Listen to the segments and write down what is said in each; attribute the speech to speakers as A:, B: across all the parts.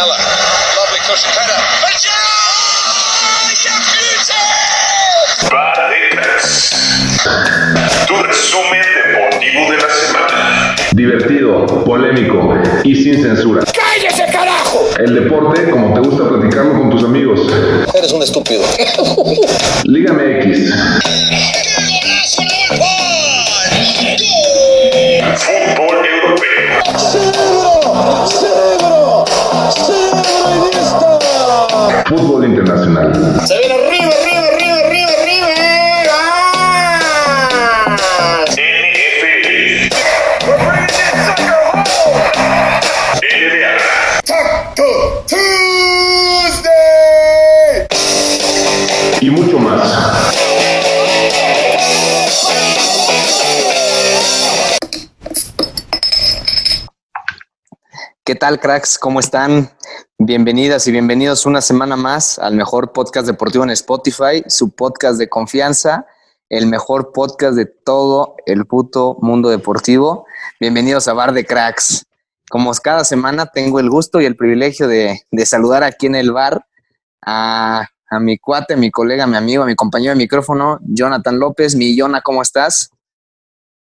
A: Lamella. Lovely cushion header.
B: Tu resumen deportivo de la semana.
C: Divertido, polémico y sin censura.
A: ¡Cállese, carajo!
C: El deporte como te gusta platicarlo con tus amigos.
A: Eres un estúpido.
C: Liga MX.
B: Fútbol europeo.
C: Fútbol
A: Se viene arriba, arriba, arriba, arriba, arriba. ¡Ah! Taco Tuesday.
C: Y mucho más.
D: ¿Qué tal, cracks? ¿Cómo están? Bienvenidas y bienvenidos una semana más al mejor podcast deportivo en Spotify, su podcast de confianza, el mejor podcast de todo el puto mundo deportivo. Bienvenidos a Bar de Cracks. Como cada semana tengo el gusto y el privilegio de, de saludar aquí en el bar a, a mi cuate, mi colega, mi amigo, mi compañero de micrófono, Jonathan López. Mi Yona, ¿cómo estás?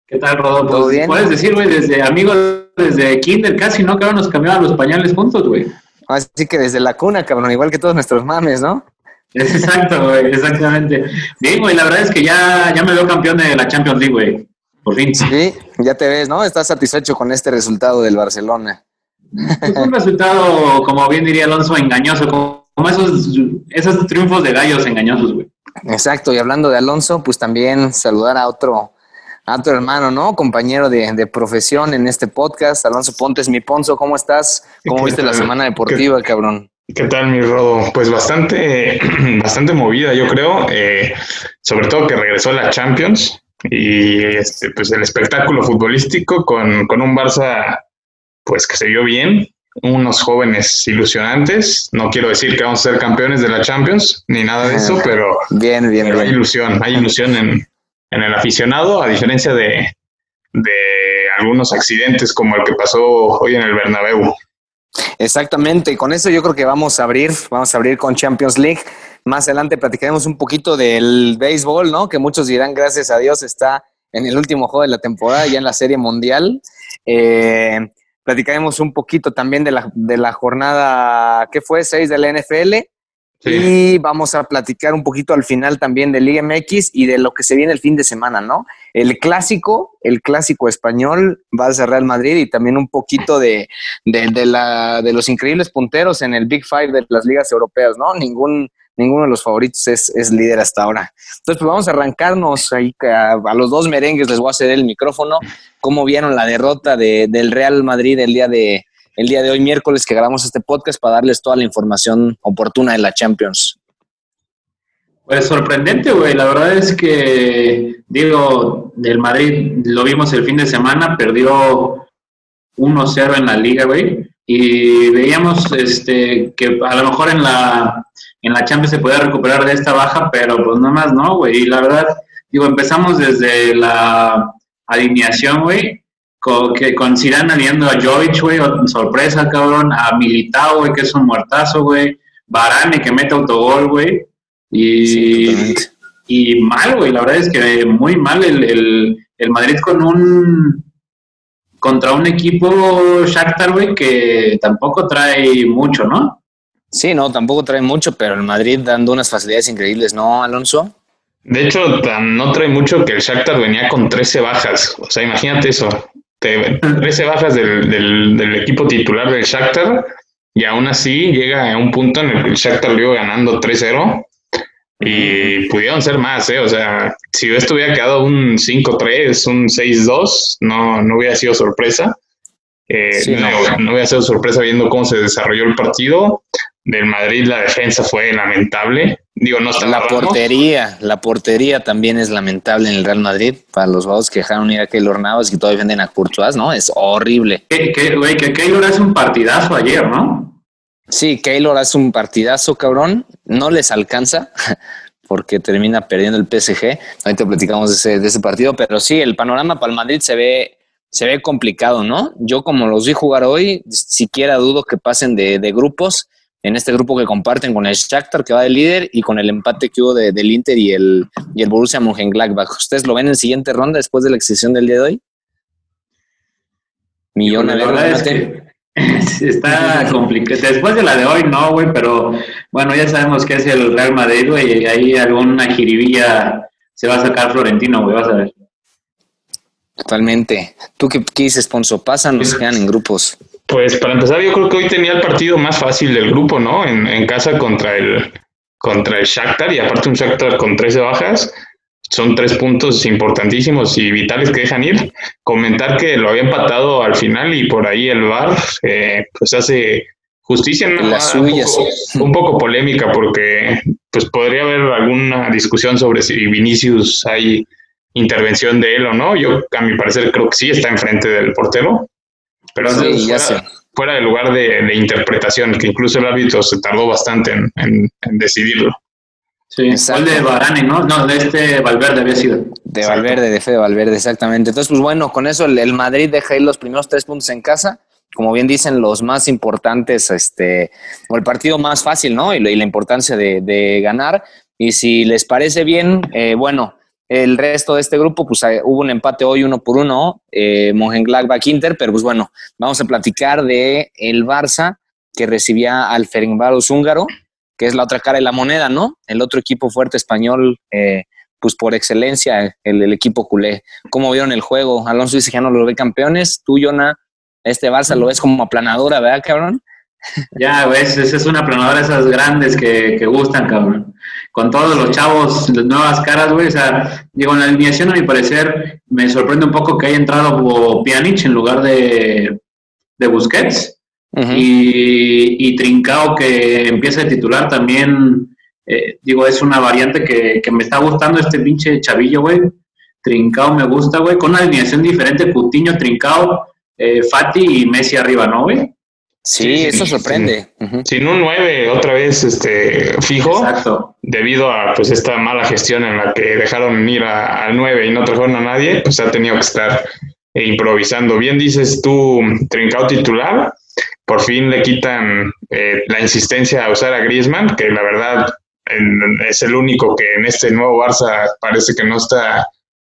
E: ¿Qué tal, Rodolfo?
D: ¿Todo bien?
E: Puedes decir, güey, desde amigos, desde kinder casi, ¿no? Que ahora nos cambiaban los pañales juntos, güey.
D: Así que desde la cuna, cabrón, igual que todos nuestros mames, ¿no?
E: Es exacto, güey, exactamente. Bien, güey, la verdad es que ya, ya me veo campeón de la Champions League, güey. Por fin.
D: Sí, ya te ves, ¿no? Estás satisfecho con este resultado del Barcelona.
E: Es un resultado, como bien diría Alonso, engañoso, como esos, esos triunfos de gallos engañosos, güey.
D: Exacto, y hablando de Alonso, pues también saludar a otro, a otro hermano, ¿no? Compañero de, de profesión en este podcast, Alonso Pontes, mi Ponzo, ¿cómo estás? ¿Cómo
F: ¿Qué
D: viste la semana deportiva, cabrón?
F: ¿Qué tal, mi Rodo? Pues bastante, bastante movida, yo creo. eh, sobre todo que regresó la Champions y este, pues el espectáculo futbolístico con, con un Barça pues que se vio bien, unos jóvenes ilusionantes. No quiero decir que vamos a ser campeones de la Champions ni nada de eso, pero,
D: Bien, bien,
F: pero hay
D: bien.
F: ilusión, hay ilusión en, en el aficionado, a diferencia de, de algunos accidentes como el que pasó hoy en el Bernabéu.
D: Exactamente, y con eso yo creo que vamos a abrir, vamos a abrir con Champions League. Más adelante platicaremos un poquito del béisbol, ¿no? Que muchos dirán, gracias a Dios, está en el último juego de la temporada, ya en la Serie Mundial. Eh, platicaremos un poquito también de la, de la jornada, ¿qué fue? 6 de la NFL. Y vamos a platicar un poquito al final también de Liga MX y de lo que se viene el fin de semana, ¿no? El clásico, el clásico español va a ser Real Madrid y también un poquito de, de, la, de los increíbles punteros en el Big Five de las ligas europeas, ¿no? Ningún, ninguno de los favoritos es, es líder hasta ahora. Entonces, pues vamos a arrancarnos ahí a, a los dos merengues, les voy a ceder el micrófono. ¿Cómo vieron la derrota de, del Real Madrid el día de, el día de hoy, miércoles, que grabamos este podcast para darles toda la información oportuna de la Champions?
E: Pues sorprendente, güey. La verdad es que, digo, del Madrid lo vimos el fin de semana, perdió 1-0 en la liga, güey. Y veíamos este, que a lo mejor en la, en la Champions se podía recuperar de esta baja, pero pues nada más no, güey. Y la verdad, digo, empezamos desde la alineación, güey, con, que, con Zidane aliando a Jovic, güey, sorpresa, cabrón, a Militao, güey, que es un muertazo, güey, Varane, que mete autogol, güey, y, mal, güey, la verdad es que muy mal el, el, el Madrid con un contra un equipo Shakhtar, güey, que tampoco trae mucho, ¿no?
D: Sí, no, tampoco trae mucho, pero el Madrid dando unas facilidades increíbles, ¿no, Alonso?
F: De hecho, no trae mucho que el Shakhtar venía con 13 bajas. O sea, imagínate eso. Te- 13 bajas del, del, del equipo titular del Shakhtar y aún así llega a un punto en el que el Shakhtar lo iba ganando 3-0 y pudieron ser más, ¿eh? O sea, si esto hubiera quedado un 5-3, un 6-2, no, no hubiera sido sorpresa. Eh,
D: Sí,
F: no,
D: no.
F: no hubiera sido sorpresa viendo cómo se desarrolló el partido. Del Madrid la defensa fue lamentable. Digo, no está
D: La portería, la portería también es lamentable en el Real Madrid. Para los jugadores que dejaron ir a Keylor Navas y que todavía venden a Courtois, ¿no? Es horrible.
E: Que, que, que Keylor hace un partidazo ayer, ¿no?
D: Sí, Keylor hace un partidazo, cabrón. No les alcanza porque termina perdiendo el PSG. Ahorita platicamos de ese, de ese partido, pero sí, el panorama para el Madrid se ve se ve complicado, ¿no? Yo como los vi jugar hoy, siquiera dudo que pasen de, de grupos en este grupo que comparten con el Shakhtar que va de líder y con el empate que hubo de- del Inter y el, y el Borussia Mönchengladbach. ¿Ustedes lo ven en siguiente ronda después de la excesión del día de hoy? Millón, a
E: La
D: ver,
E: verdad es
D: Jonathan.
E: que sí está complicado. Después de la de hoy, no, güey, pero bueno, ya sabemos que es el Real Madrid, güey, y ahí alguna jiribilla se va a sacar Florentino, güey, vas a ver.
D: Totalmente. ¿Tú qué, qué dices, Ponzo? ¿Pasan o se quedan en grupos?
F: Pues para empezar, yo creo que hoy tenía el partido más fácil del grupo, ¿no? En, en casa contra el contra el Shakhtar y aparte un Shakhtar con 13 bajas. Son tres puntos importantísimos y vitales que dejan ir. Comentar que lo había empatado al final y por ahí el VAR eh, pues hace justicia en una
D: suyas.
F: Un poco, un poco polémica porque pues podría haber alguna discusión sobre si Vinicius hay intervención de él o no. Yo a mi parecer creo que sí está enfrente del portero. Pero
D: Sí,
F: eso
D: ya
F: fuera-
D: sé.
F: fuera del lugar de, de interpretación, que incluso el árbitro se tardó bastante en, en- en decidirlo.
E: Sí,
D: Exacto.
E: gol de Varane, ¿no? No, de este Valverde había sido.
D: De Valverde, de Fede Valverde, exactamente. Entonces, pues bueno, con eso el, el Madrid deja ir los primeros tres puntos en casa. Como bien dicen, los más importantes, este, o el partido más fácil, ¿no? Y, la importancia de, de ganar. Y si les parece bien, eh, bueno, el resto de este grupo, pues eh, hubo un empate hoy uno por uno, eh, Mönchengladbach Inter, pero pues bueno, vamos a platicar de el Barça que recibía al Ferencváros húngaro, que es la otra cara de la moneda, ¿no? El otro equipo fuerte español, eh, pues por excelencia, el, equipo culé. ¿Cómo vieron el juego? Alonso dice que ya no lo ve campeones. Tú, Yona, este Barça lo ves como aplanadora, ¿verdad, cabrón?
E: Ya, ves, esa es una planadora esas grandes que, que gustan, cabrón. Con todos los chavos, las nuevas caras, güey. O sea, digo, en la alineación, a mi parecer, me sorprende un poco que haya entrado Pjanic en lugar de, de Busquets. Y, y Trincao que empieza de titular también, eh, digo, es una variante que, que me está gustando este pinche chavillo, güey. Trincao me gusta, güey, con una alineación diferente, Cutiño, Trincao, eh, Fati y Messi arriba, ¿no, güey?
D: Sí, eso sorprende.
F: Sin un 9 otra vez este, fijo,
E: Exacto.
F: debido a pues esta mala gestión en la que dejaron ir a- al 9 y no trajeron a nadie, pues ha tenido que estar improvisando. Bien dices tú, Trincao titular, por fin le quitan eh, la insistencia a usar a Griezmann, que la verdad en- es el único que en este nuevo Barça parece que no está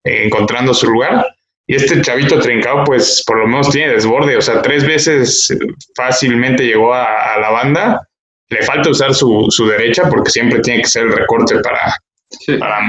F: eh, encontrando su lugar. Y este chavito Trincao, pues por lo menos tiene desborde, o sea, tres veces fácilmente llegó a, a la banda. Le falta usar su, su derecha porque siempre tiene que ser el recorte para,
E: Sí.
F: para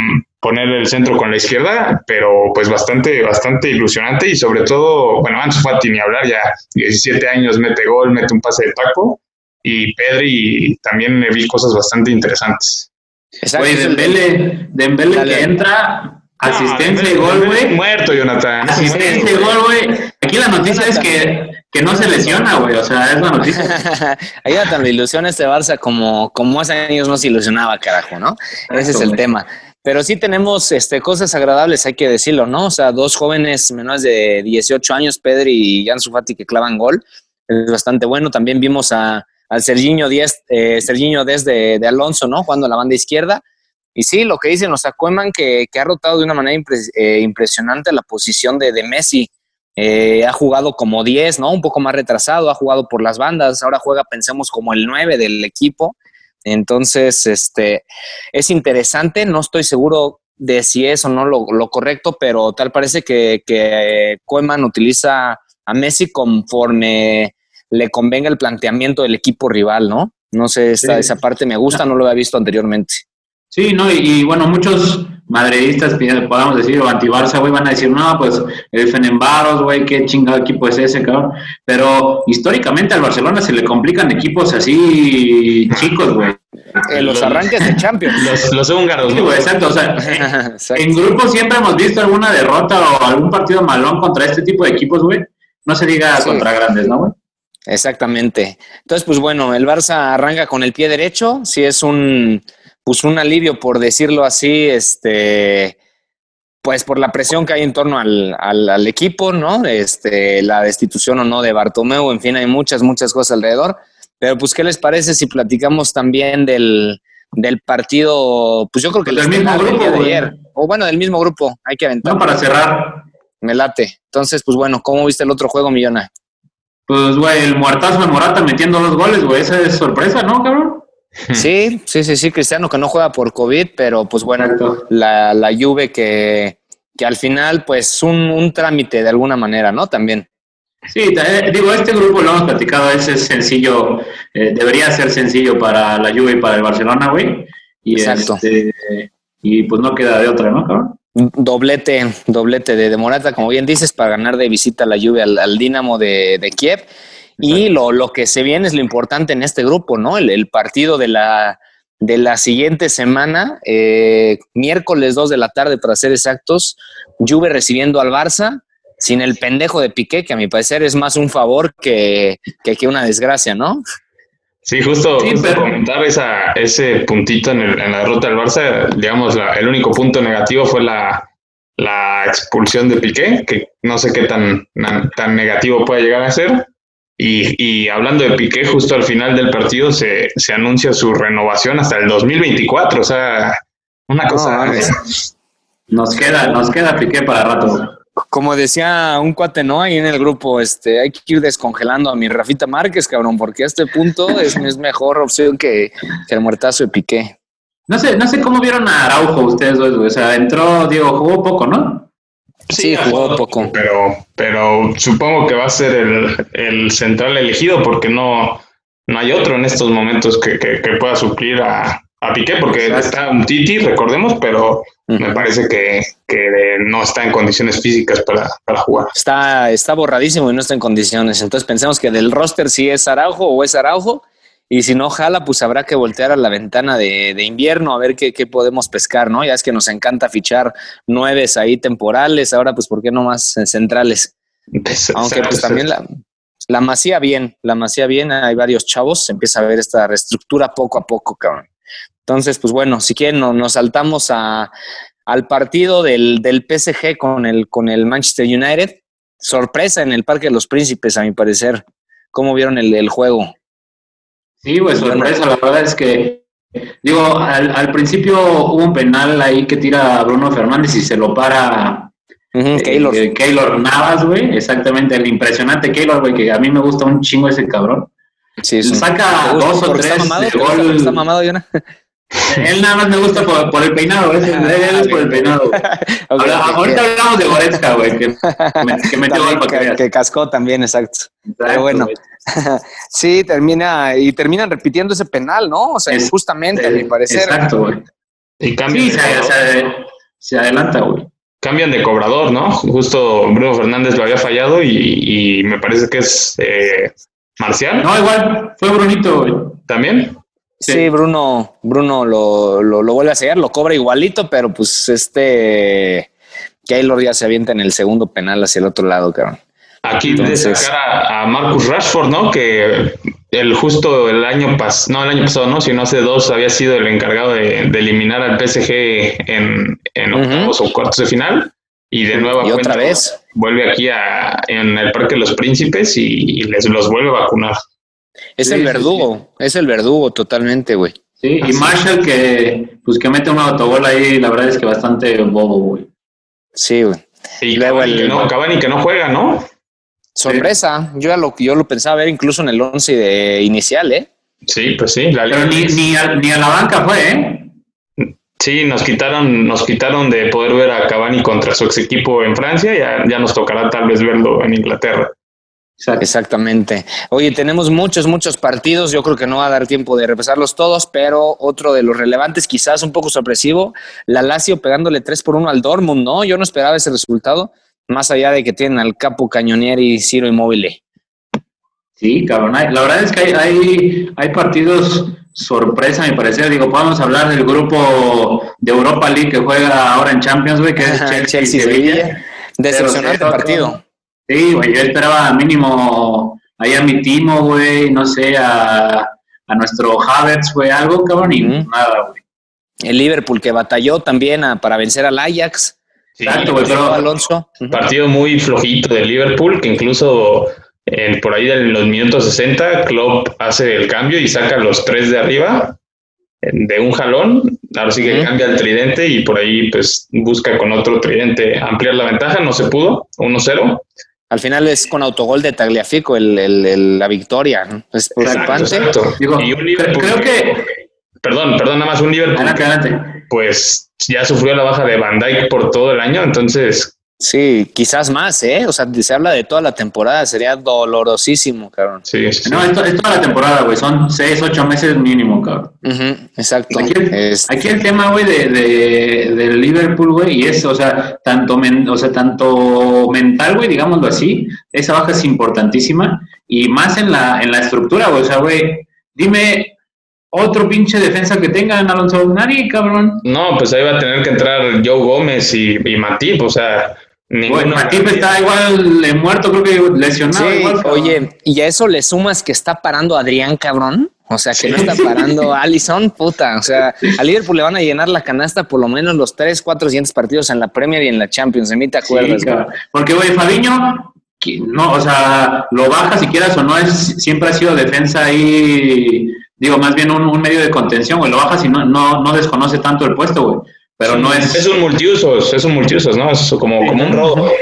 F: poner el centro con la izquierda, pero pues bastante, bastante ilusionante y sobre todo, bueno, Ansu Fati ni hablar, ya 17 años mete gol, mete un pase de taco y Pedri también le vi cosas bastante interesantes.
D: Exacto. El-
E: Dembele, Dembele que entra, asistencia y gol, güey.
F: Muerto, Jonathan.
E: Asistencia y gol, güey. Aquí la noticia es que, que no se lesiona, güey. O sea, es la noticia.
D: Ayuda la ilusión este Barça como, como hace años no se ilusionaba, carajo, ¿no? Ese es el tema. Pero sí tenemos este, cosas agradables, hay que decirlo, ¿no? O sea, dos jóvenes menores de 18 años, Pedri y Ansu Fati, que clavan gol. Es bastante bueno. También vimos a, al Serginho Díaz, eh, Serginho Díaz de, de Alonso, ¿no? Jugando a la banda izquierda. Y sí, lo que dicen, o sea, Koeman que, que ha rotado de una manera impres- eh, impresionante la posición de, de Messi. Eh, ha jugado como 10, ¿no? Un poco más retrasado, ha jugado por las bandas, ahora juega, pensemos, como el 9 del equipo. Entonces, este, es interesante, no estoy seguro de si es o no lo, lo correcto, pero tal parece que, que Koeman utiliza a Messi conforme le convenga el planteamiento del equipo rival, ¿no? No sé, esta,
E: Sí.
D: esa parte me gusta, no lo había visto anteriormente.
E: Sí, no, y, y, bueno, muchos madridistas, podamos decir, o anti-Barça, güey, van a decir, no, pues el Fenembaros, güey, qué chingado equipo es ese, cabrón. Pero históricamente al Barcelona se le complican equipos así chicos, güey.
D: Eh, los arranques de Champions.
F: Los, los húngaros,
E: Sí,
F: ¿no?
E: güey, exacto, o sea,
D: Exacto.
E: en grupo siempre hemos visto alguna derrota o algún partido malón contra este tipo de equipos, güey. No se diga
D: Sí.
E: contra grandes, ¿no, güey?
D: Exactamente. Entonces, pues bueno, el Barça arranca con el pie derecho, sí es un, pues un alivio, por decirlo así, este, pues por la presión que hay en torno al, al, al equipo, ¿no? Este, la destitución o no de Bartomeu, en fin, hay muchas, muchas cosas alrededor. Pero, pues, ¿qué les parece si platicamos también del, del partido? Pues yo creo que
E: Del
D: el
E: mismo grupo,
D: día de ayer. O bueno, del mismo grupo, hay que aventar.
E: No, para cerrar.
D: me late. Entonces, pues bueno, ¿cómo viste el otro juego, Millona?
E: Pues, güey, el muertazo de Morata metiendo dos goles, güey. Esa es sorpresa, ¿no, cabrón?
D: Sí, sí, sí, sí, Cristiano que no juega por COVID, pero pues bueno, la, la Juve que, que al final, pues un, un trámite de alguna manera, ¿no? También.
E: Sí, eh, digo, este grupo lo hemos platicado, ese es sencillo, eh, debería ser sencillo para la Juve y para el Barcelona, güey. Y,
D: Exacto.
E: este, y pues no queda de otra, ¿no, cabrón?
D: Doblete, doblete de, de Morata, como bien dices, para ganar de visita a la Juve al, al Dinamo de, de Kiev. Y lo, lo que se viene es lo importante en este grupo, ¿no? El, el partido de la, de la siguiente semana, eh, miércoles 2 de la tarde, para ser exactos, Juve recibiendo al Barça, sin el pendejo de Piqué, que a mi parecer es más un favor que, que, que una desgracia, ¿no?
F: Sí, justo,
E: Sí,
F: justo
E: pero-
F: comentar esa, ese puntito en, el- en la derrota del Barça, digamos, la- el único punto negativo fue la, la expulsión de Piqué, que no sé qué tan, na- tan negativo puede llegar a ser. Y, y hablando de Piqué, justo al final del partido se, se anuncia su renovación hasta el 2024, o sea, una cosa...
D: mames.
E: Nos queda, nos queda Piqué para rato.
D: Como decía un cuate, ¿no? Ahí en el grupo, este, hay que ir descongelando a mi Rafita Márquez, cabrón, porque a este punto es, es mejor opción que, que el muertazo de Piqué.
E: No sé, no sé cómo vieron a Araujo ustedes dos, güey. O sea, entró, digo, jugó poco, ¿no?
D: Sí, jugó poco.
F: Pero, pero supongo que va a ser el, el central elegido porque no, no hay otro en estos momentos que, que- que pueda suplir a, a Piqué, porque
E: Exacto.
F: está un Titi, recordemos, pero me parece que, que no está en condiciones físicas para, para jugar.
D: Está, está borradísimo y no está en condiciones. Entonces pensemos que del roster sí es Araujo o es Araujo. Y si no jala, pues habrá que voltear a la ventana de, de invierno a ver qué, qué podemos pescar, ¿no? Ya es que nos encanta fichar nueves ahí temporales. Ahora, pues, ¿por qué no más centrales? Aunque pues también la, la masía bien, la masía bien, hay varios chavos, se empieza a ver esta reestructura poco a poco, cabrón. Entonces, pues bueno, si quieren no- nos saltamos a, al partido del, del PSG con el, con el Manchester United. Sorpresa en el Parque de los Príncipes, a mi parecer. ¿Cómo vieron el, el juego?
E: Sí, güey, sorpresa. La verdad es que, digo, al, al principio hubo un penal ahí que tira a Bruno Fernández y se lo para eh,
D: Keylor.
E: eh, Keylor Navas, güey. Exactamente, el impresionante Keylor, güey, que a mí me gusta un chingo ese cabrón.
D: Sí,
E: saca
D: ¿Te gusta
E: dos o tres
D: mamado?
E: de
D: ¿Te gusta
E: gol.
D: está mamado, Yona?
E: Él nada más me gusta por, por el peinado, él es por el peinado. ahorita hablamos de Goretzka, güey, que, que, metió
D: también
E: gol que
D: que, cascó también, exacto.
E: Exacto,
D: bueno. Sí, termina y terminan repitiendo ese penal, ¿no? O sea,
E: Es-
D: injustamente, a mi parecer.
E: Exacto, güey.
F: Y cambian,
E: Sí, se,
F: cobrador,
E: se, se adelanta, güey.
F: cambian de cobrador, ¿no? Justo Bruno Fernández lo había fallado y, y me parece que es eh, Marcial
E: No, igual, fue Brunito, güey.
F: también.
D: Sí,
E: Sí.
D: Bruno, Bruno lo, lo, lo vuelve a sellar, lo cobra igualito, pero pues este Keylor ya se avienta en el segundo penal hacia el otro lado, cabrón.
F: Aquí
D: Entonces-
F: destacar a, a Marcus Rashford, ¿no? Que el justo el año pasado, no el año pasado, no, sino hace dos había sido el encargado de, de eliminar al PSG en, en octavos o cuartos de final. Y de nuevo
D: Y otra vez.
F: vuelve aquí a, en el Parque de los Príncipes y, y les los vuelve a vacunar.
D: Es
E: Sí,
D: el
E: sí,
D: verdugo, es el verdugo totalmente, güey.
E: Sí, y. Marshall que, pues, que mete un autogol ahí, la verdad es que bastante bobo, güey.
D: Sí, güey.
F: Y
D: Luego
F: Cavani,
D: el-
F: que no, Cavani que no juega, ¿no?
D: Sorpresa, yo ya lo, yo lo pensaba ver incluso en el once de inicial, ¿eh?
F: Sí, pues sí, la
E: Pero ni, ni, a, ni a la banca fue, ¿eh?
F: Sí, nos quitaron, nos quitaron de poder ver a Cavani contra su ex equipo en Francia, ya, ya nos tocará tal vez verlo en Inglaterra.
E: Exacto.
D: Exactamente. Oye, tenemos muchos, muchos partidos. Yo creo que no va a dar tiempo de repasarlos todos, pero otro de los relevantes, quizás un poco sorpresivo, la Lazio pegándole 3 por 1 al Dortmund, ¿no? Yo no esperaba ese resultado, más allá de que tienen al Capo Cañonieri y Ciro Immobile.
E: Sí, cabrón. La verdad es que hay, hay, hay partidos sorpresa, a mi parecer. Digo, podemos hablar del grupo de Europa League que juega ahora en Champions, güey, que es Chelsea,
D: Chelsea,
E: y Sevilla.
D: Sevilla. Decepcionante partido.
E: Sí, güey, yo esperaba mínimo ahí a mi Timo, güey, no sé, a, a nuestro Havertz, güey, algo, cabrón, y nada, güey.
D: El Liverpool que batalló también a- para vencer al Ajax.
F: Sí,
E: Exacto, güey, pero
D: Alonso.
F: Partido muy flojito de Liverpool, que incluso en, por ahí en los minutos 60, Klopp hace el cambio y saca los tres de arriba. de un jalón, ahora sí que cambia el tridente y por ahí pues busca con otro tridente ampliar la ventaja, no se pudo, 1-0.
D: Al final es con autogol de Tagliafico el, el- el- la victoria. ¿no? Es preocupante.
F: Exacto.
E: Digo,
F: y un
E: cre-
F: Liverpool
E: creo que.
F: Perdón, perdón, nada más un Liverpool
E: Adelante, adelante.
F: pues ya sufrió la baja de Van Dijk por todo el año, entonces
D: Sí, quizás más, ¿eh? O sea, se habla de toda la temporada, sería dolorosísimo, cabrón.
F: sí, sí.
E: No, esto es toda la temporada, güey. Son seis, ocho meses mínimo, cabrón.
D: Exacto.
E: Aquí el,
D: Es-
E: aquí el tema, güey, de, de, del Liverpool, güey, y es, o sea, tanto, men- o sea, tanto mental, güey, digámoslo así, esa baja es importantísima, y más en la, en la estructura, güey, o sea, güey, dime otro pinche defensa que tengan, Alonso, nadie, cabrón.
F: No, pues ahí va a tener que entrar Joe Gómez y, y Matip, o sea, Ninguno.
E: Matip está igual muerto, creo que lesionado.
D: Sí,
E: igual,
D: oye, y a eso le sumas que está parando Adrián, cabrón. O sea, que no está parando Allison, puta. O sea, a Liverpool le van a llenar la canasta por lo menos los tres, cuatro siguientes partidos en la Premier y en la Champions. De mí te acuerdas,
E: Sí. Porque, güey, Fabiño, no, o sea, lo baja si quieras o no, es, siempre ha sido defensa ahí, digo, más bien un, un medio de contención, güey, lo bajas y no, no, no desconoce tanto el puesto, güey. Pero no es...
F: Es un multiusos, es un multiusos, ¿no? Es como, como un robo.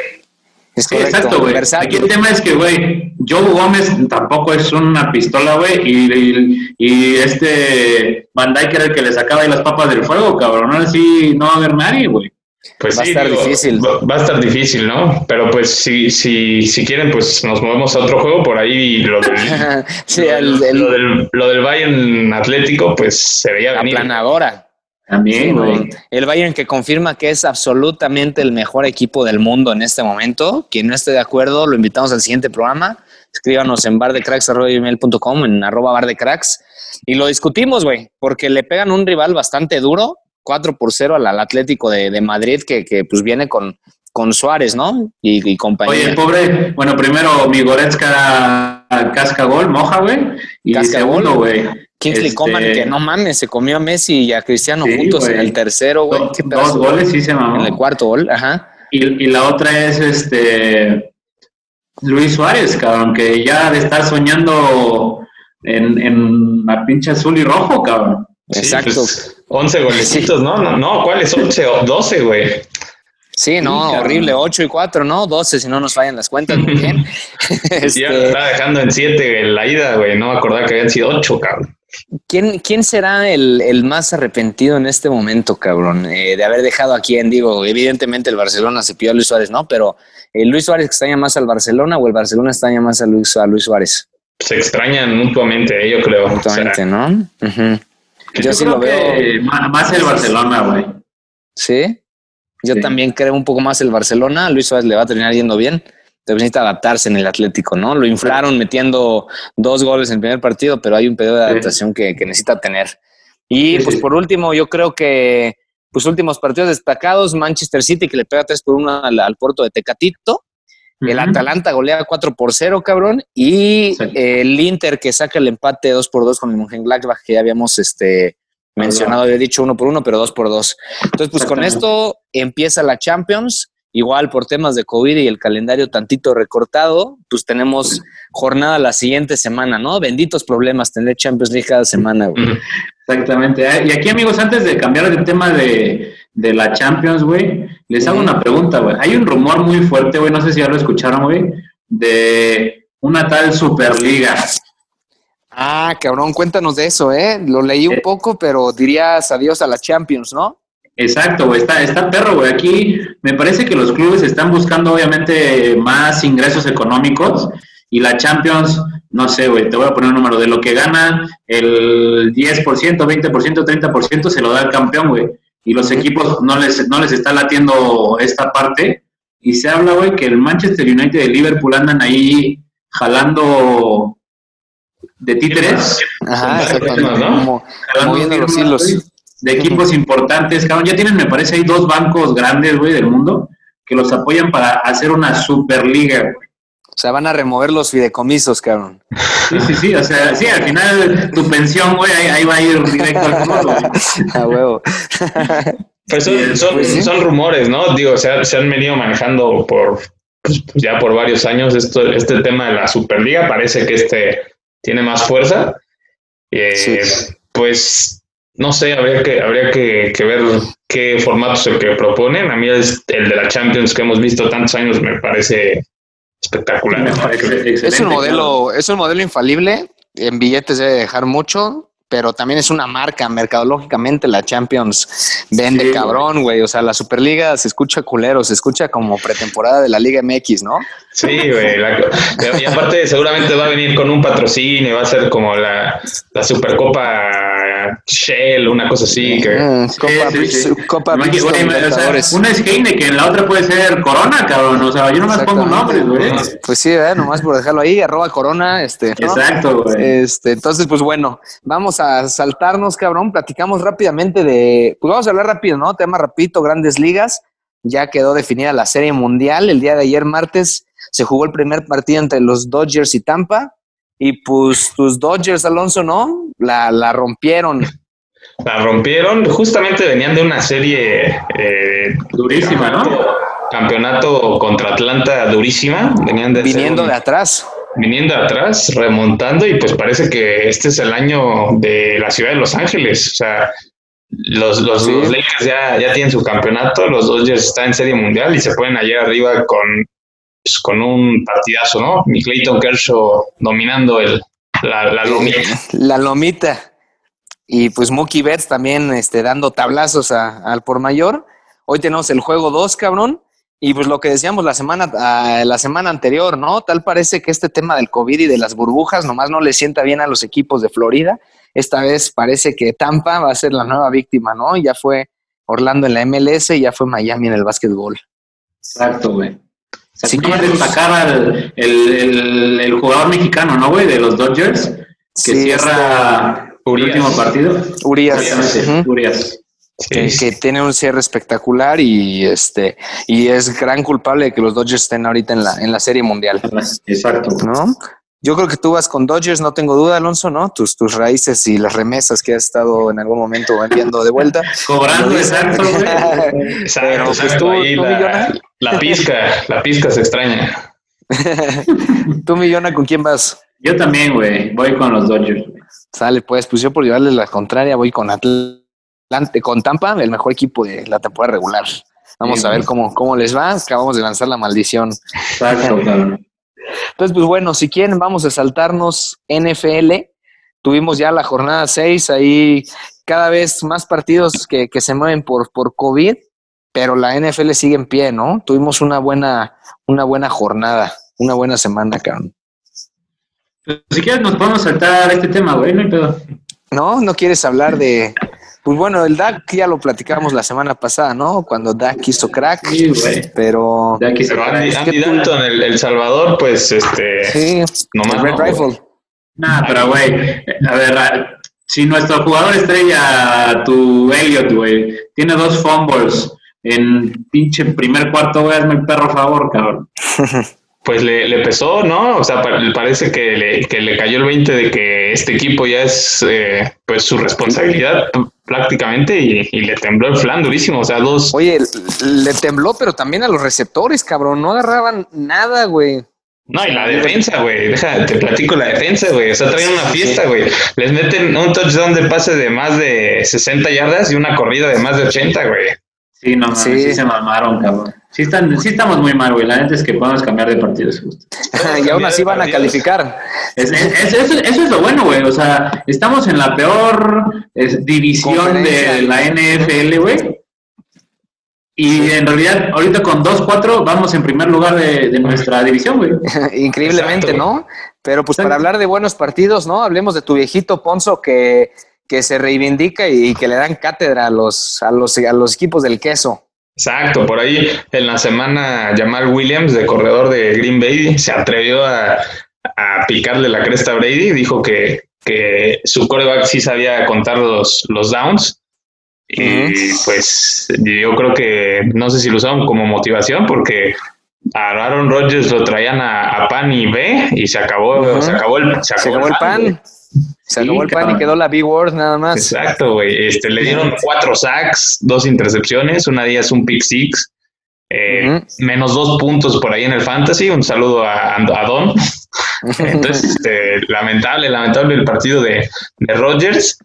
D: Es
E: Sí,
D: correcto,
E: exacto, güey. Aquí el tema es que, güey, Joe Gómez tampoco es una pistola, güey, y, y, y este Van Dijk era el que le sacaba ahí las papas del fuego, cabrón. Ahora sí no va a haber nadie, güey.
F: Pues
D: Va a estar difícil.
F: Va, va a estar difícil, ¿no? Pero pues si, si, si quieren, pues nos movemos a otro juego por ahí. Lo del,
D: sí,
F: lo,
D: el,
F: del-
D: el-
F: lo del, lo del Bayern Atlético, pues se veía venir.
D: planadora.
E: También, güey.
D: El Bayern que confirma que es absolutamente el mejor equipo del mundo en este momento. Quien no esté de acuerdo, lo invitamos al siguiente programa. Escríbanos en bardecracks.com, en arroba bardecracks. Y lo discutimos, güey, porque le pegan un rival bastante duro, 4 por 0 al, al Atlético de, de Madrid, que, que, pues viene con, con Suárez, ¿no? Y, y compañía.
E: Oye, el pobre, bueno, primero mi Goretzka casca gol, moja, güey. Y
D: Casca
E: segundo, güey.
D: Kingsley
E: este,
D: Coman, que no mames, se comió a Messi y a Cristiano
E: Sí,
D: juntos
E: güey.
D: en el tercero, güey.
E: dos
D: pedazo,
E: goles sí se mamó.
D: En el cuarto gol, ajá.
E: Y, y la otra es este Luis Suárez, cabrón, que ya de estar soñando en, en la pinche azul y rojo, cabrón.
F: Sí,
D: Exacto.
F: pues, 11 golecitos, ¿no? No, no ¿cuáles 11 o 12, güey?
D: Sí, no,
E: cabrón.
D: horrible. 8 y 4, ¿no? 12 si no nos fallan las cuentas. Muy bien.
F: Ya lo
D: Este,
F: estaba dejando en 7 la ida, güey. No me acordaba que habían sido 8, cabrón.
D: ¿Quién, ¿Quién será el, el más arrepentido en este momento, cabrón? Eh, de haber dejado a quién, digo, evidentemente el Barcelona se pidió a Luis Suárez, ¿no? Pero el Luis Suárez extraña más al Barcelona o el Barcelona extraña más a Luis, a Luis Suárez.
F: Se extrañan mutuamente, yo creo.
D: Mutuamente, ¿no? Yo, sí
E: creo
D: lo veo.
E: que más el Barcelona, güey.
D: Sí. Yo
E: Sí.
D: también creo un poco más el Barcelona. Luis Suárez le va a terminar yendo bien. Pero necesita adaptarse en el Atlético, ¿no? Lo inflaron metiendo dos goles en el primer partido, pero hay un periodo de adaptación que, que necesita tener. Y pues por último, yo creo que pues últimos partidos destacados, Manchester City que le pega 3 por 1 al, al Porto de Tecatito. El. Atalanta golea 4 por 0, cabrón. Y
E: Sí.
D: el Inter que saca el empate 2 por 2 con el Mönchengladbach, que ya habíamos este, mencionado, había dicho 1 por 1, pero 2 por 2. Entonces, pues con esto empieza la Champions. Igual por temas de COVID y el calendario tantito recortado, pues tenemos jornada la siguiente semana, ¿no? Benditos problemas tener Champions League cada semana, güey.
E: Exactamente. Ah, Y aquí, amigos, antes de cambiar de tema de, de la Champions, güey, les hago una pregunta, güey. Hay un rumor muy fuerte, güey, no sé si ya lo escucharon, güey, de una tal Superliga.
D: Ah, cabrón, cuéntanos de eso, ¿eh? Lo leí un
E: Eh.
D: poco, pero dirías adiós a la Champions, ¿no?
E: Exacto, güey, está, está perro, güey. Aquí me parece que los clubes están buscando, obviamente, más ingresos económicos y la Champions, no sé, güey, te voy a poner un número de lo que gana el 10%, 20%, 30% se lo da al campeón, güey. Y los equipos no les, no les está latiendo esta parte. Y se habla, güey, que el Manchester United y el Liverpool andan ahí jalando de títeres.
D: Ajá, exactamente.
F: ¿no?
D: Como
E: jalando
D: moviendo los hilos.
E: De equipos importantes, cabrón. Ya tienen, me parece, hay dos bancos grandes, güey, del mundo que los apoyan para hacer una superliga, güey.
D: O sea, van a remover los fideicomisos, cabrón.
E: Sí, sí, sí, o sea, sí, al final tu pensión, güey, ahí, ahí va a ir directo al fútbol, güey.
D: A huevo.
F: Pues son, son,
D: pues sí.
F: son rumores, ¿no? Digo, se, han- se han venido manejando por pues, pues, ya por varios años esto, este tema de la Superliga. Parece que este tiene más fuerza. Eh,
D: Sí.
F: Pues no sé, habría que, habría que, que ver qué formato es el que proponen. A mí es el de la Champions que hemos visto tantos años me parece espectacular.
D: Es un modelo, es un modelo infalible. En billetes debe dejar mucho, pero también es una marca. Mercadológicamente la Champions vende
E: Sí,
D: cabrón, güey. O sea, la Superliga se escucha culero, se escucha como pretemporada de la Liga MX, ¿no?
F: Sí, güey. la- y aparte seguramente va a venir con un patrocinio, va a ser como la, la Supercopa Shell, una cosa así. Que,
D: Mm, Copa,
E: Sí, sí, sí.
D: Copa
E: o sea, una es Heineken, la otra puede ser Corona, cabrón. O sea, yo nomás pongo nombres, güey.
D: Pues sí, nomás por dejarlo ahí, arroba corona, este. ¿no?
E: Exacto, güey.
D: Este, entonces, pues bueno, vamos a saltarnos, cabrón. Platicamos rápidamente de, pues vamos a hablar rápido, ¿no? Tema rapidito, grandes ligas. Ya quedó definida la serie mundial. El día de ayer, martes, se jugó el primer partido entre los Dodgers y Tampa. Y pues tus Dodgers, Alonso, ¿no? La, la rompieron.
F: la rompieron. Justamente venían de una serie eh,
E: Durísima, ¿no?
F: campeonato contra Atlanta durísima. Venían de
D: Viniendo
F: un-
D: de atrás.
F: viniendo de atrás, remontando, y pues parece que este es el año de la ciudad de Los Ángeles. O sea, los, los,
D: Sí.
F: los Lakers ya, ya tienen su campeonato, los Dodgers están en serie mundial y se pueden allá arriba con, con un partidazo, ¿no? Y Clayton Kershaw dominando el, la, la lomita.
D: La lomita. Y pues Mookie Betts también este, dando tablazos a- al por mayor. Hoy tenemos el juego 2, cabrón. Y pues lo que decíamos la semana, ah, la semana anterior, ¿no? Tal parece que este tema del COVID y de las burbujas nomás no le sienta bien a los equipos de Florida. Esta vez parece que Tampa va a ser la nueva víctima, ¿no? Ya fue Orlando en la MLS y ya fue Miami en el básquetbol.
E: Exacto, güey.
D: Quieres-
E: quieres destacar al el, el, el jugador mexicano, ¿no, güey? De los Dodgers, que
D: Sí,
E: cierra el
F: Urias.
E: último partido.
D: Urias.
E: Urias.
D: que,
F: Sí,
D: que tiene un cierre espectacular y este y es gran culpable de que los Dodgers estén ahorita en la en la serie mundial,
E: Exacto.
D: ¿no? Yo creo que tú vas con Dodgers, no tengo duda, Alonso, ¿no? Tus tus raíces y las remesas que has estado en algún momento enviando de vuelta.
E: Cobrando, exacto, güey.
F: Exacto,
D: Pero, pues, tú-
F: ahí
D: tú,
F: la,
D: Millona.
F: la pizca, la pizca se extraña.
D: tú, Millona, ¿con quién vas?
E: Yo también, güey. Voy con los Dodgers.
D: Sale, pues, pues yo por llevarle la contraria voy con Atlante, con Tampa, el mejor equipo de la temporada regular. Vamos
E: Sí,
D: a ver cómo, cómo les va. Acabamos de lanzar la maldición.
E: Exacto, cabrón.
D: Entonces, pues bueno, si quieren, vamos a saltarnos NFL. Tuvimos ya la jornada 6, ahí cada vez más partidos que, que se mueven por, por COVID, pero la NFL sigue en pie, ¿no? Tuvimos una buena, una buena jornada, una buena semana, cabrón.
E: Pues, si quieres, nos podemos saltar este tema, güey. No hay pedo.
D: ¿No? ¿No quieres hablar de...? Pues bueno, el DAC ya lo platicamos la semana pasada, ¿no? Cuando DAC hizo crack,
E: Sí, güey.
D: pero...
E: Aquí se
F: Pero Andy. Andy Dalton, el, el Salvador, pues este,
D: Sí,
F: nomás
D: el Red
F: no,
D: Rifle.
E: Nah, pero, güey. A ver, si nuestro jugador estrella, tu Elliot, güey, tiene dos fumbles en pinche primer cuarto, güey, hazme el perro favor, cabrón.
F: pues le, le pesó, ¿no? O sea, pa- parece que le, que le cayó el 20 de que este equipo ya es eh, pues su responsabilidad prácticamente y, y le tembló el flan durísimo. O sea, dos,
D: Oye, le tembló, pero también a los receptores, cabrón. No agarraban nada, güey.
F: No, y la defensa, güey. Deja, te platico la defensa, güey. O sea, traen una fiesta, güey. Les meten un touchdown de pase de más de 60 yardas y una corrida de más de 80, güey.
E: Sí, no
D: Sí.
E: sí. se mamaron, cabrón. Sí, están, sí estamos muy mal, güey. La neta es que podemos cambiar de partidos justo.
D: y aún así van a calificar.
E: Es- es- es- eso, eso es lo bueno, güey. O sea, estamos en la peor es, división de la NFL, güey. Y en realidad, ahorita con 2-4 vamos en primer lugar de, de nuestra división, güey.
D: Increíblemente,
F: Exacto.
D: ¿no? Pero pues para hablar de buenos partidos, ¿no? Hablemos de tu viejito Ponzo que, que se reivindica y que le dan cátedra a los, a los, a los equipos del queso.
F: Exacto, por ahí en la semana Jamal Williams, de corredor de Green Bay, se atrevió a, a picarle la cresta a Brady, dijo que, que su coreback sí sabía contar los, los downs. Y pues yo creo que no sé si lo usaron como motivación porque a Aaron Rodgers lo traían a, a pan y B y se acabó, se acabó el,
D: Se acabó el pan. Se
E: Sí,
D: acabó el pan y quedó la B-Word nada más.
F: Exacto, güey. Este, le dieron cuatro sacks, dos intercepciones, una de ellas un pick six, eh, menos dos puntos por ahí en el fantasy. Un saludo a, a Don. Entonces, este, lamentable, lamentable el partido de, de Rodgers.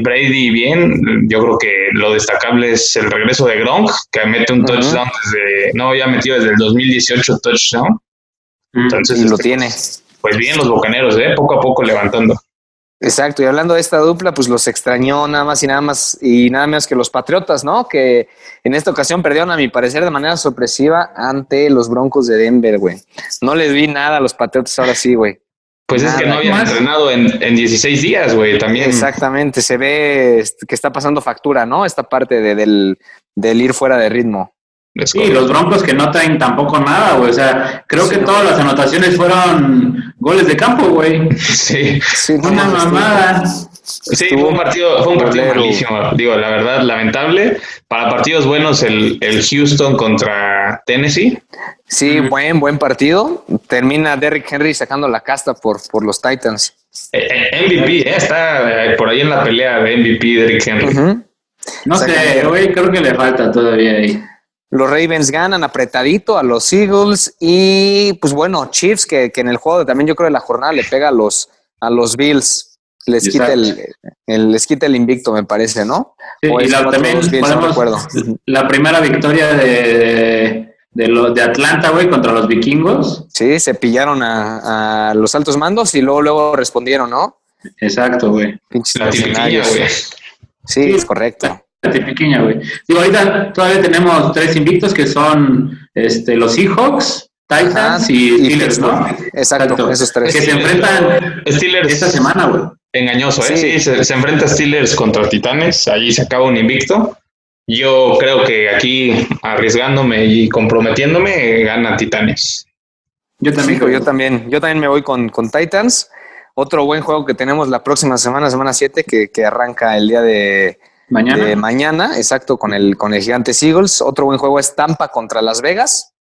F: Brady bien, yo creo que lo destacable es el regreso de Gronk, que mete un touchdown desde, no, ya metido desde el 2018 touchdown. Entonces,
D: y lo
F: este,
D: tiene.
F: Pues bien los bocaneros, ¿eh? poco a poco levantando.
D: Exacto, y hablando de esta dupla, pues los extrañó nada más y nada más y nada menos que los Patriotas, ¿no? Que en esta ocasión perdieron, a mi parecer, de manera sorpresiva ante los Broncos de Denver, güey. No les vi nada a los Patriotas ahora sí, güey.
F: Pues es que no habían
E: más.
F: entrenado en, en 16 días, güey, también.
D: Exactamente, se ve que está pasando factura, ¿no? Esta parte de- del, del ir fuera de ritmo.
F: Es
E: Sí,
F: correcto.
E: los Broncos que no traen tampoco nada, güey. O sea, creo que todas las anotaciones fueron goles de campo, güey.
F: Sí,
D: Sí, no
E: Una
D: mames,
E: mamada.
F: sí, fue un partido, fue un partido malísimo, digo, la verdad, lamentable. Para partidos buenos, el, el Houston contra Tennessee.
D: Sí, buen, buen partido. Termina Derrick Henry sacando la casta por, por los Titans.
F: Eh, eh, MVP, eh, está eh, por ahí en la pelea de MVP de Eric Henry.
E: No sé, güey, creo que le falta todavía ahí.
D: Los Ravens ganan apretadito a los Eagles y pues bueno, Chiefs que, que en el juego también yo creo de la jornada le pega a los, a los Bills. Les quita, el, el- les quita el invicto, me parece, ¿no?
E: Sí,
D: O
E: y la,
D: 4-2
E: también
D: Bills, no recuerdo.
E: la primera victoria de, de, los de Atlanta, güey, contra los vikingos.
D: Sí, se pillaron a, a los altos mandos y luego, luego respondieron, ¿no?
E: Exacto, güey.
D: Pinches
F: La güey.
D: Sí,
E: Sí.
D: es correcto.
E: La tipiqueña, güey. Digo, ahorita todavía tenemos tres invictos que son este, los Seahawks, Titans
D: Ajá,
E: y
D: y
E: Steelers, ¿no?
D: Exacto, esos tres.
E: Que se enfrentan
F: Steelers.
E: esta semana, güey.
F: Engañoso, ¿eh?
D: Sí.
F: Sí, se, se enfrenta Steelers contra Titanes, allí se acaba un invicto. Yo creo que aquí, arriesgándome y comprometiéndome, gana Titanes.
E: Yo también.
D: Hijo, yo también, yo también me voy con, con Titans. Otro buen juego que tenemos la próxima semana, semana 7, que, que arranca el día de,
E: Mañana.
D: de mañana, exacto, con el, con el Gigantes Eagles. Otro buen juego es Tampa contra Las Vegas.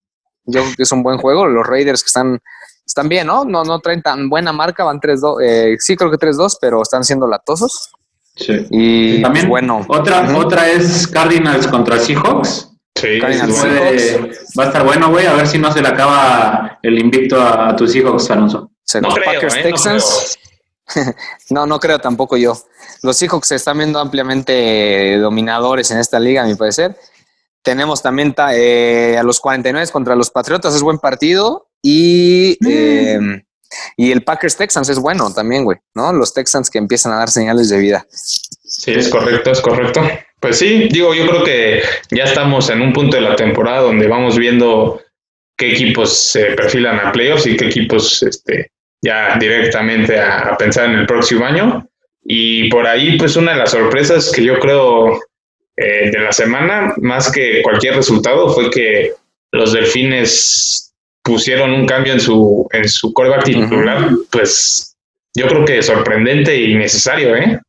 D: Yo creo que es un buen juego. Los Raiders que están, están bien, ¿no? No, no traen tan buena marca, van 3-2. eh, sí, creo que 3-2, pero están siendo latosos.
E: Sí.
D: Y
E: También
D: pues, bueno,
E: otra, otra es Cardinals contra Seahawks.
F: Sí.
E: Puede- va a estar bueno, güey. A ver si no se le acaba el invicto a, a tus Seahawks, Alonso.
D: se-
F: No creo,
D: Packers
F: ¿eh? No
D: Texans. No, no creo tampoco yo. Los Seahawks se están viendo ampliamente dominadores en esta liga, a mi parecer. Tenemos también ta- eh, a los 49 contra los Patriotas, es buen partido. Y, eh, y el Packers Texans es bueno también, güey, ¿no? Los Texans que empiezan a dar señales de vida.
F: Sí, es correcto, es correcto. Pues sí, digo, yo creo que ya estamos en un punto de la temporada donde vamos viendo qué equipos se perfilan a playoffs y qué equipos este, ya directamente a, a pensar en el próximo año. Y por ahí, pues una de las sorpresas que yo creo eh, de la semana, más que cualquier resultado, fue que los delfines pusieron un cambio en su, en su coreback titular, pues yo creo que sorprendente y necesario, ¿eh?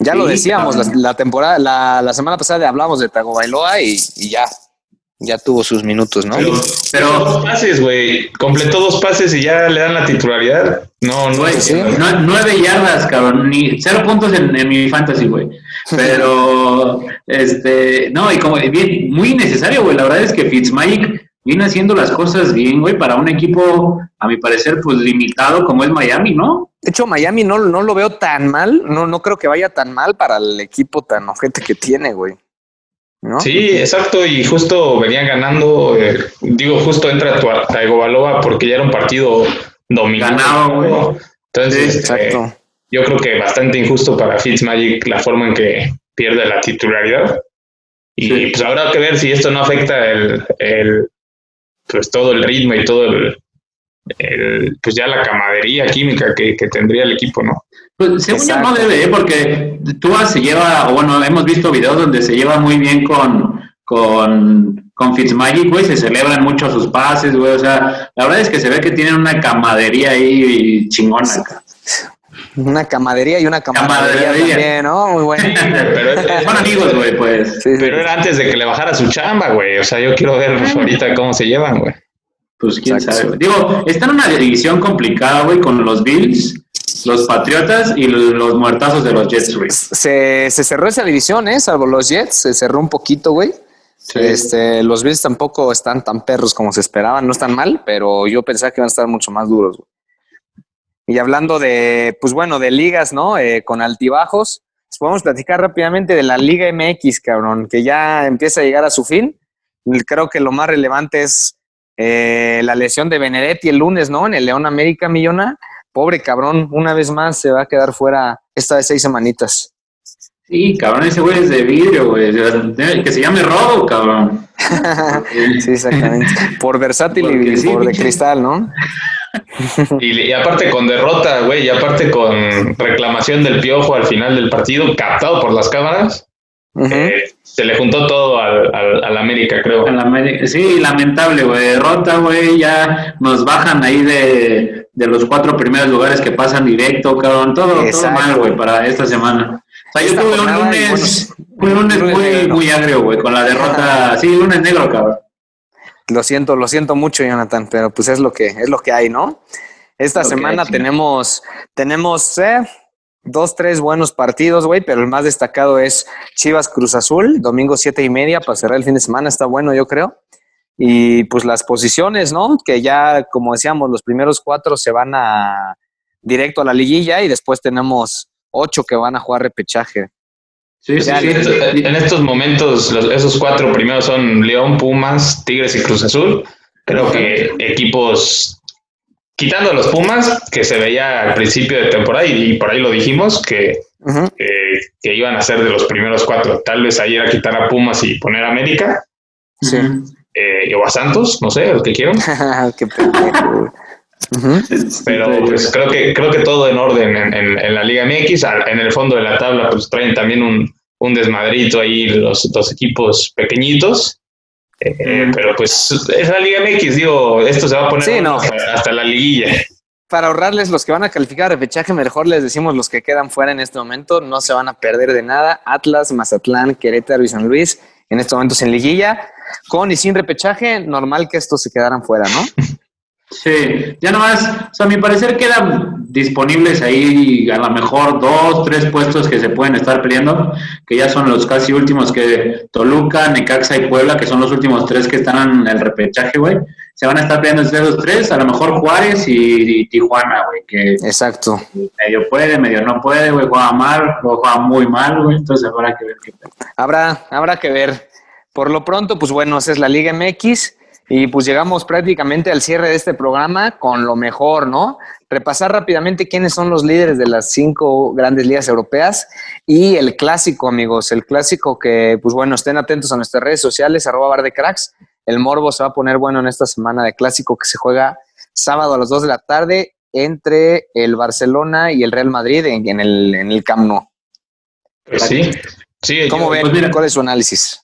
D: Ya lo decíamos, la temporada, la, la semana pasada hablamos de Tagovailoa y, y ya, ya tuvo sus minutos, ¿no?
F: Pero,
E: Pero-
F: dos pases, güey. Completó dos pases y ya le dan la titularidad. No, no.
D: Sí.
E: nue- nueve yardas, cabrón. Ni cero puntos en, en mi fantasy, güey. Pero, este, no, y como bien, muy necesario, güey. La verdad es que Fitzmagic viene haciendo las cosas bien, güey, para un equipo, a mi parecer, pues limitado como es Miami, ¿no?
D: De hecho, Miami no, no lo veo tan mal, no, no creo que vaya tan mal para el equipo tan ojete que tiene, güey. ¿No?
F: Sí, exacto. Y justo venían ganando. eh, digo, justo entra tu Tagovailoa porque ya era un partido dominado.
E: Ganado, güey.
F: Entonces,
E: Sí,
F: este,
D: Exacto.
F: yo creo que bastante injusto para Fitzmagic la forma en que pierde la titularidad. Y
E: Sí.
F: pues habrá que ver si esto no afecta el, el pues todo el ritmo y todo el, el, pues ya la camadería química que, que tendría el equipo, ¿no?
E: Pues según yo no debe, ¿eh? porque Tua se lleva, o bueno, hemos visto videos donde se lleva muy bien con, con, con Fitzmagic, güey, se celebran mucho sus pases, güey, o sea, la verdad es que se ve que tienen una camadería ahí chingona. acá.
D: Una camadería y una camadería
E: Camadería.
D: también, ¿no? Muy bueno.
F: Pero, es-
E: Son amigos, güey, pues.
D: Sí, sí.
F: pero era antes de que le bajara su chamba, güey. O sea, yo quiero ver ahorita cómo se llevan, güey.
E: Pues quién
D: Exacto.
E: sabe, güey. Digo, está en una división complicada, güey, con los Bills, los Patriotas y los, los muertazos de los Jets, güey.
D: Se, se cerró esa división, ¿eh? Salvo los Jets, se cerró un poquito, güey.
E: Sí.
D: Este, los Bills tampoco están tan perros como se esperaban, no están mal, pero yo pensaba que iban a estar mucho más duros. güey. Y hablando de, pues bueno, de ligas, ¿no? Eh, con altibajos, pues podemos platicar rápidamente de la Liga MX, cabrón, que ya empieza a llegar a su fin. Creo que lo más relevante es eh, la lesión de Benedetti el lunes, ¿no? En el León América Millona. Pobre cabrón, una vez más se va a quedar fuera esta de seis semanitas.
E: Sí, cabrón, ese güey es de vidrio, güey. Que se llame Robo, cabrón.
D: sí, exactamente. Por versátil
E: Porque
D: y
E: sí,
D: por de cristal, ¿no?
F: Y, y aparte con derrota, güey, y aparte con reclamación del piojo al final del partido, captado por las cámaras, Eh, se le juntó todo al, al, al América, creo.
E: La América- Sí, lamentable, güey. Derrota, güey. Ya nos bajan ahí de, de los cuatro primeros lugares que pasan directo, cabrón. Todo, todo mal, güey, para esta semana. O sea, yo
D: Esta
E: tuve un
D: y
E: lunes,
D: buenos-
E: un lunes muy,
D: negro.
E: muy agrio, güey, con la derrota. Sí, lunes negro, cabrón.
D: Lo siento, lo siento mucho, Jonathan, pero pues es lo que es lo que hay, ¿no? Esta
E: que
D: semana
E: sí.
D: tenemos tenemos eh, dos, tres buenos partidos, güey, pero el más destacado es Chivas Cruz Azul, domingo siete y media para cerrar el fin de semana, está bueno, yo creo. Y pues las posiciones, ¿no? Que ya, como decíamos, los primeros cuatro se van a directo a la liguilla y después tenemos ocho que van a jugar repechaje.
E: Sí, sí, sí.
F: En estos, en estos momentos, los- esos cuatro primeros son León, Pumas, Tigres y Cruz Azul. Creo que equipos, quitando a los Pumas, que se veía al principio de temporada, y, y por ahí lo dijimos, que, que- que iban a ser de los primeros cuatro. Tal vez ayer a quitar a Pumas y poner a América,
D: Sí.
F: Eh, o a Santos, no sé, el que quieran.
D: Qué.
F: Pero pues creo que creo que todo en orden en, en- en la Liga MX. En el fondo de la tabla pues traen también un, un desmadrito ahí los, los equipos pequeñitos. Eh. Pero pues es la Liga MX, digo, esto se va a poner
D: Sí,
F: bueno
D: no.
F: hasta, hasta la liguilla.
D: para ahorrarles los que van a calificar a repechaje, mejor les decimos los que quedan fuera en este momento, no se van a perder de nada. Atlas, Mazatlán, Querétaro y San Luis, en estos momentos en liguilla, con y sin repechaje, normal que estos se quedaran fuera, ¿no?
E: Sí, ya nomás, o sea, a mi parecer quedan disponibles ahí a lo mejor dos, tres puestos que se pueden estar peleando, que ya son los casi últimos que Toluca, Necaxa y Puebla, que son los últimos tres que están en el repechaje, güey. Se van a estar peleando entre esos tres, a lo mejor Juárez y, y Tijuana, güey, que
D: Exacto.
E: medio puede, medio no puede, güey, juega mal, o juega muy mal, güey, entonces habrá que ver qué.
D: Habrá, habrá que ver. Por lo pronto, pues bueno, esa es la Liga MX y pues llegamos prácticamente al cierre de este programa con lo mejor, ¿no? Repasar rápidamente quiénes son los líderes de las cinco grandes ligas europeas y el clásico, amigos, el clásico que, pues bueno, estén atentos a nuestras redes sociales, arroba bar de cracks. El morbo se va a poner bueno en esta semana de clásico que se juega sábado a las 2 de la tarde entre el Barcelona y el Real Madrid en, en el, en el Camp Nou.
F: Pues sí, sí.
D: ¿Cómo
F: yo-
D: ven?
E: pues mira.
D: ¿Cuál es su análisis?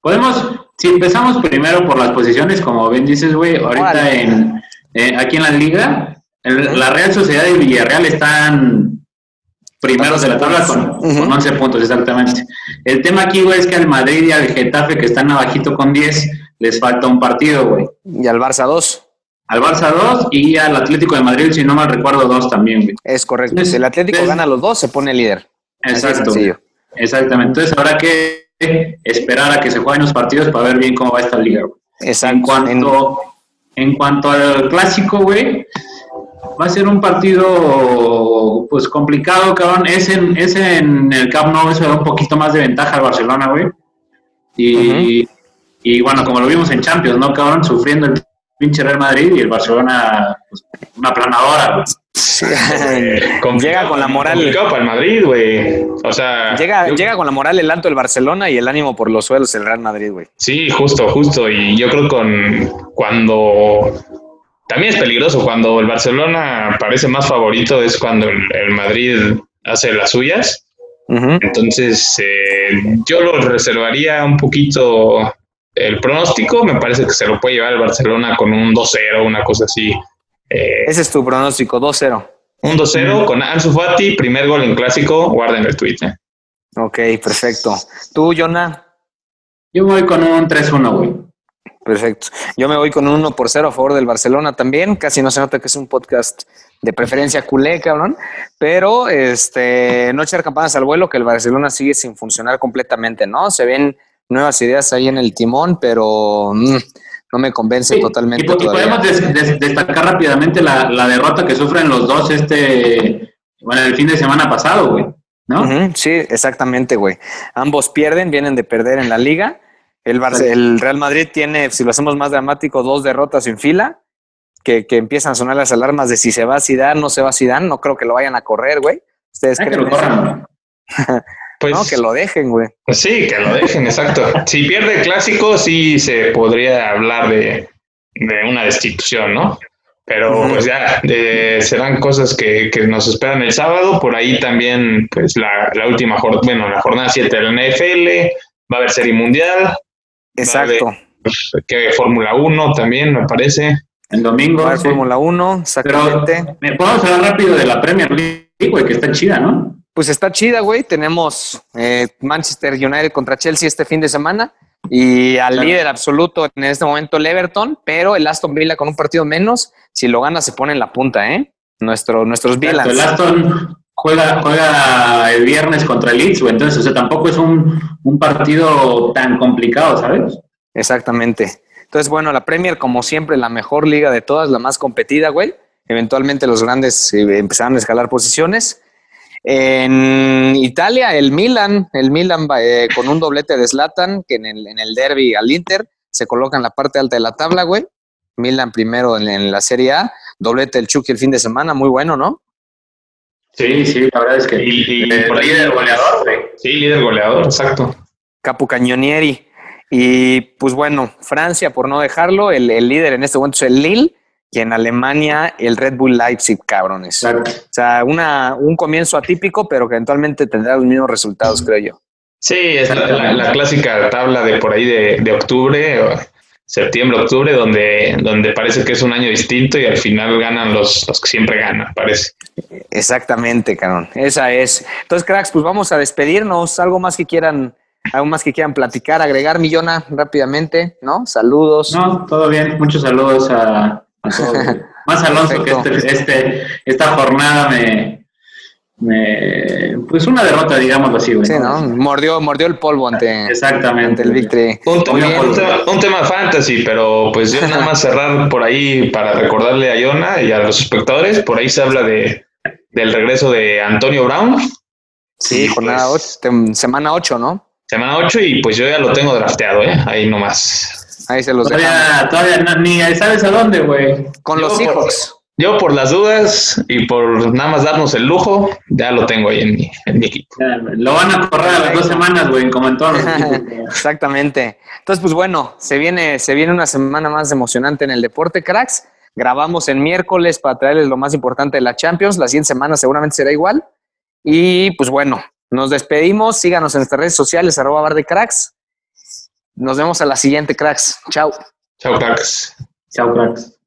E: Podemos, si empezamos primero por las posiciones, como bien dices, güey, ahorita en, eh, aquí en la liga, el- la Real Sociedad y Villarreal están primeros de la tabla con, con 11 puntos, exactamente. El tema aquí, güey, es que al Madrid y al Getafe, que están abajito con 10, les falta un partido, güey.
D: Y al Barça 2.
E: Al Barça 2 y al Atlético de Madrid, si no mal recuerdo, 2 también, güey.
D: Es correcto. Si el Atlético gana los dos, se pone líder.
E: Exacto. Exactamente. Entonces habrá que esperar a que se jueguen los partidos para ver bien cómo va esta liga, güey.
D: Exacto.
E: En cuanto, en cuanto al clásico, güey, va a ser un partido pues complicado, cabrón. Es en, es en el Camp Nou, eso da un poquito más de ventaja al Barcelona, güey. Y, y bueno, como lo vimos en Champions, ¿no, cabrón? Sufriendo el pinche Real Madrid y el Barcelona, pues, una planadora,
F: eh,
D: Llega con la moral.
F: Para el Madrid, güey. O sea,
D: llega,
F: yo-
D: llega con la moral el alto el Barcelona y el ánimo por los suelos el Real Madrid, güey.
F: Sí, justo, justo. Y yo creo con cuando también es peligroso cuando el Barcelona parece más favorito es cuando el, el Madrid hace las suyas. Entonces eh, yo lo reservaría un poquito el pronóstico. Me parece que se lo puede llevar el Barcelona con un 2-0, una cosa así. Eh,
D: Ese es tu pronóstico, 2-0.
F: un 2-0 con Ansu Fati, primer gol en clásico. Guarden el tweet. eh.
D: Ok, perfecto. Tú, Jonah,
E: Yo voy con un 3-1, güey.
D: perfecto. Yo me voy con un 1 por 0 a favor del Barcelona también. Casi no se nota que es un podcast de preferencia culé, cabrón. Pero este, no echar campanas al vuelo, que el Barcelona sigue sin funcionar completamente, ¿no? Se ven nuevas ideas ahí en el timón, pero mm, no me convence
E: Sí,
D: totalmente
E: y,
D: todavía.
E: podemos des- des- destacar rápidamente la, la derrota que sufren los dos este bueno el fin de semana pasado, güey. ¿no?
D: Sí, exactamente, güey. Ambos pierden, vienen de perder en la liga. El, Barce- el Real Madrid tiene, si lo hacemos más dramático, dos derrotas en fila, que, que empiezan a sonar las alarmas de si se va a Zidane, no se va a Zidane. No creo que lo vayan a correr, güey. ¿Ustedes
E: Ay, que
D: creen
E: lo corran.
F: Pues,
D: No, que lo dejen, güey.
F: sí, que lo dejen, exacto. Si pierde el clásico, sí se podría hablar de, de una destitución, ¿no? Pero pues ya, de- serán cosas que, que nos esperan el sábado. Por ahí también, pues la, la última jornada, bueno, la jornada 7 de la NFL, va a haber serie mundial,
D: Exacto.
F: pues, que Fórmula 1 también, me parece.
E: El domingo.
D: Va a haber
E: sí.
D: Fórmula 1,
E: Pero
D: exactamente.
E: me podemos hablar rápido de la Premier League, güey, que está chida, ¿no?
D: Pues está chida, güey. Tenemos eh, Manchester United contra Chelsea este fin de semana y al
E: Claro.
D: líder absoluto en este momento el Everton, pero el Aston Villa con un partido menos, si lo gana se pone en la punta, ¿eh? Nuestro, nuestros Villans.
E: El Aston juega, juega el viernes contra el Leeds, güey. Entonces, o sea, tampoco es un, un partido tan complicado, ¿sabes?
D: Exactamente. Entonces, bueno, la Premier, como siempre, la mejor liga de todas, la más competida, güey. Eventualmente los grandes eh, empezaron a escalar posiciones. En Italia, el Milan, el Milan va, eh, con un doblete de Zlatan, que en el, en el derby al Inter se coloca en la parte alta de la tabla, güey. Milan primero en, en la Serie A, doblete del Chucky el fin de semana, muy bueno, ¿no?
E: Sí, sí, la verdad es que.
F: Y, y
E: Eh,
F: por ahí
E: líder goleador, güey.
F: Sí, líder goleador, exacto.
D: Capu Cañonieri. Y pues bueno, Francia, por no dejarlo, el, el líder en este momento es el Lille y en Alemania el Red Bull Leipzig, cabrones.
E: Exacto.
D: O sea, una, un comienzo atípico, pero que eventualmente tendrá los mismos resultados, creo yo.
F: Sí, es la, la- la clásica tabla de por ahí de, de octubre, septiembre, octubre, donde, donde parece que es un año distinto y al final ganan los, los que siempre ganan, parece.
D: Exactamente, cabrón. Esa es. Entonces, cracks, pues vamos a despedirnos. Algo más que quieran, algo más que quieran platicar, agregar, Millona, rápidamente, ¿no? Saludos.
E: No, todo bien. Muchos saludos a, a todos. güey. Más Alonso que este, este, esta jornada me, me. Pues una derrota, digámoslo así, güey.
D: Sí, ¿no? Mordió, mordió el polvo ante,
E: Exactamente.
D: ante el. Victory.
F: Un, un tema- un tema fantasy, pero pues yo nada más cerrar por ahí para recordarle a Yona y a los espectadores, por ahí se habla de del regreso de Antonio Brown,
D: Sí,
F: Y,
D: jornada
F: pues,
D: 8, semana 8, ¿no?
F: semana 8 y pues yo ya lo tengo drafteado, ¿eh? Ahí nomás.
D: Ahí se los dejamos.
E: Todavía, todavía no- ni sabes a dónde, güey.
D: Con los
F: por-
D: Seahawks.
F: Yo por las dudas y por nada más darnos el lujo, ya lo tengo ahí en mi, en mi equipo.
E: Lo van a correr a las dos semanas, güey, como en todos los equipos. güey.
D: Exactamente. Entonces, pues bueno, se viene, se viene una semana más emocionante en el deporte, cracks. Grabamos en miércoles para traerles lo más importante de la Champions. La siguiente semana seguramente será igual. Y pues bueno, nos despedimos. Síganos en nuestras redes sociales, arroba bar de cracks. Nos vemos a la siguiente, cracks. Chao.
F: Chao, cracks.
E: Chao, cracks.